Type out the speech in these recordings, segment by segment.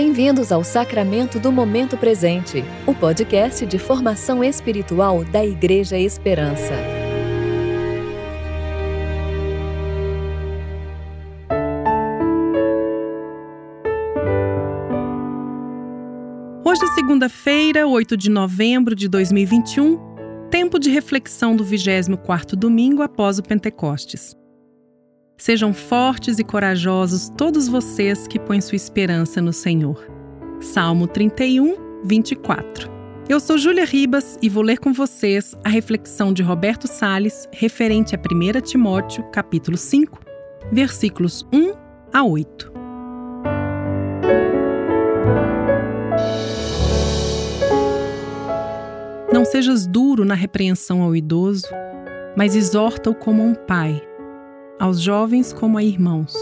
Bem-vindos ao Sacramento do Momento Presente, o podcast de formação espiritual da Igreja Esperança. Hoje é segunda-feira, 8 de novembro de 2021, tempo de reflexão do 24º domingo após o Pentecostes. Sejam fortes e corajosos todos vocês que põem sua esperança no Senhor. Salmo 31, 24. Eu sou Júlia Ribas e vou ler com vocês a reflexão de Roberto Sales referente a 1 Timóteo, capítulo 5, versículos 1 a 8. Não sejas duro na repreensão ao idoso, mas exorta-o como um pai aos jovens como a irmãos,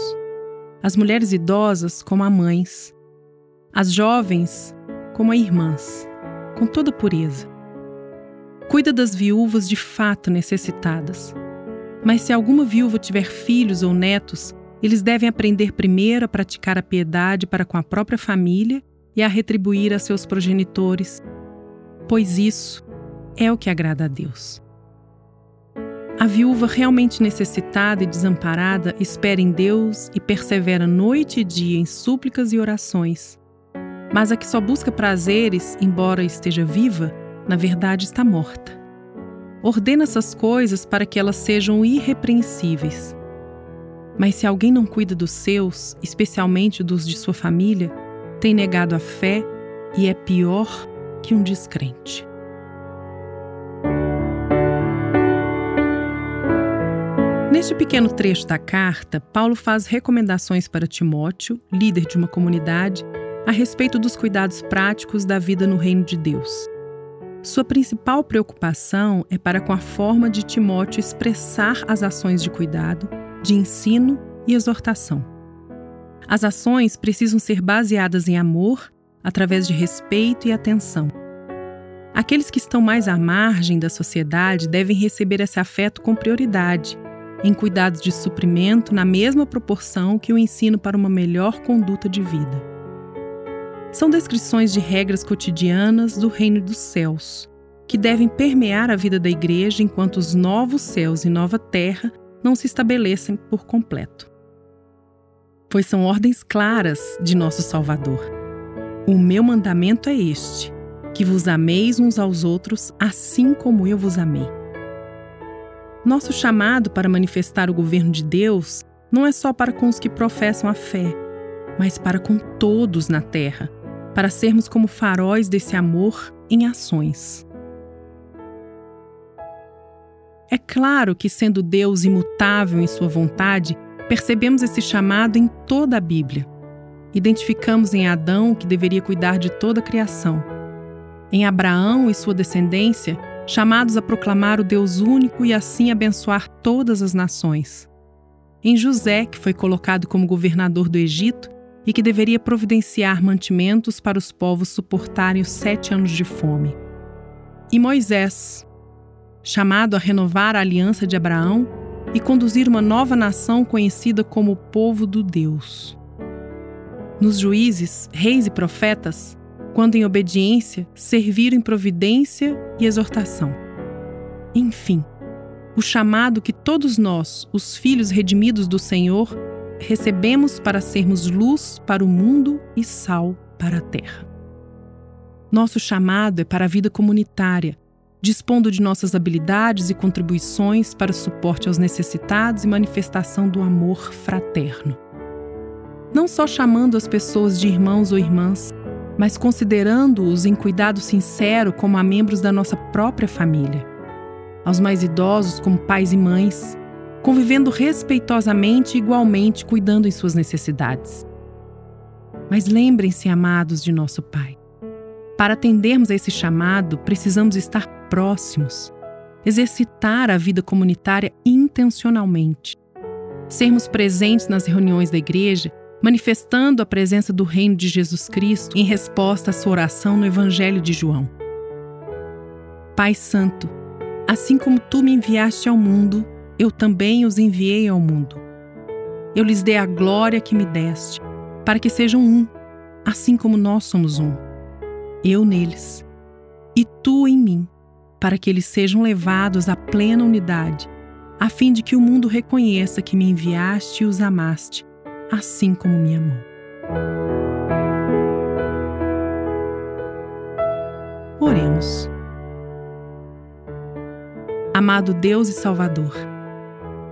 às mulheres idosas como a mães, às jovens como a irmãs, com toda pureza. Cuida das viúvas de fato necessitadas. Mas se alguma viúva tiver filhos ou netos, eles devem aprender primeiro a praticar a piedade para com a própria família e a retribuir a seus progenitores, pois isso é o que agrada a Deus. A viúva realmente necessitada e desamparada espera em Deus e persevera noite e dia em súplicas e orações. Mas a que só busca prazeres, embora esteja viva, na verdade está morta. Ordena essas coisas para que elas sejam irrepreensíveis. Mas se alguém não cuida dos seus, especialmente dos de sua família, tem negado a fé e é pior que um descrente. Neste pequeno trecho da carta, Paulo faz recomendações para Timóteo, líder de uma comunidade, a respeito dos cuidados práticos da vida no reino de Deus. Sua principal preocupação é para com a forma de Timóteo expressar as ações de cuidado, de ensino e exortação. As ações precisam ser baseadas em amor, através de respeito e atenção. Aqueles que estão mais à margem da sociedade devem receber esse afeto com prioridade em cuidados de suprimento na mesma proporção que o ensino para uma melhor conduta de vida. São descrições de regras cotidianas do reino dos céus, que devem permear a vida da igreja enquanto os novos céus e nova terra não se estabelecem por completo. Pois são ordens claras de nosso Salvador. O meu mandamento é este: que vos ameis uns aos outros, assim como eu vos amei. Nosso chamado para manifestar o governo de Deus não é só para com os que professam a fé, mas para com todos na terra, para sermos como faróis desse amor em ações. É claro que, sendo Deus imutável em Sua vontade, percebemos esse chamado em toda a Bíblia. Identificamos em Adão que deveria cuidar de toda a criação. Em Abraão e sua descendência, chamados a proclamar o Deus único e assim abençoar todas as nações. Em José, que foi colocado como governador do Egito e que deveria providenciar mantimentos para os povos suportarem os sete anos de fome. E Moisés, chamado a renovar a aliança de Abraão e conduzir uma nova nação conhecida como o povo do Deus. Nos juízes, reis e profetas, quando em obediência serviram em providência e exortação. Enfim, o chamado que todos nós, os filhos redimidos do Senhor, recebemos para sermos luz para o mundo e sal para a terra. Nosso chamado é para a vida comunitária, dispondo de nossas habilidades e contribuições para suporte aos necessitados e manifestação do amor fraterno. Não só chamando as pessoas de irmãos ou irmãs, mas considerando-os em cuidado sincero como a membros da nossa própria família. Aos mais idosos como pais e mães, convivendo respeitosamente e igualmente cuidando em suas necessidades. Mas lembrem-se, amados de nosso Pai. Para atendermos a esse chamado, precisamos estar próximos, exercitar a vida comunitária intencionalmente, sermos presentes nas reuniões da igreja manifestando a presença do reino de Jesus Cristo em resposta à sua oração no Evangelho de João. Pai Santo, assim como tu me enviaste ao mundo, eu também os enviei ao mundo. Eu lhes dei a glória que me deste, para que sejam um, assim como nós somos um. Eu neles e tu em mim, para que eles sejam levados à plena unidade, a fim de que o mundo reconheça que me enviaste e os amaste, assim como me amou. Oremos. Amado Deus e Salvador,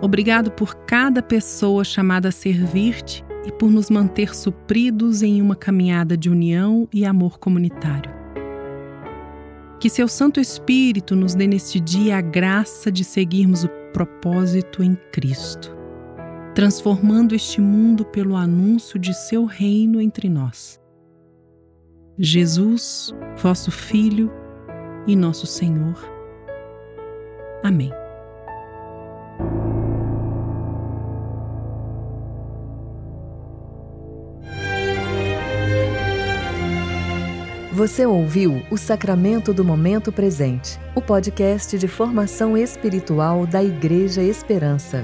obrigado por cada pessoa chamada a servir-te e por nos manter supridos em uma caminhada de união e amor comunitário. Que seu Santo Espírito nos dê neste dia a graça de seguirmos o propósito em Cristo, transformando este mundo pelo anúncio de seu reino entre nós. Jesus, vosso Filho e nosso Senhor. Amém. Você ouviu o Sacramento do Momento Presente, o podcast de formação espiritual da Igreja Esperança.